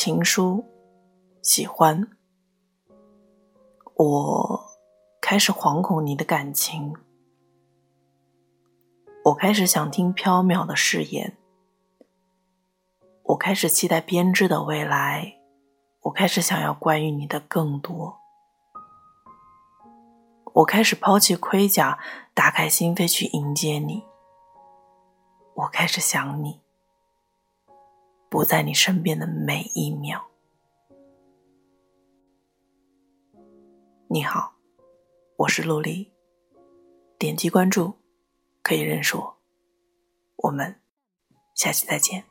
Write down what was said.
情书，喜欢。我开始惶恐你的感情，我开始想听飘渺的誓言，我开始期待编织的未来，我开始想要关于你的更多，我开始抛弃盔甲，打开心扉去迎接你，我开始想你。不在你身边的每一秒。你好，我是陆离。点击关注，可以认识我。我们下期再见。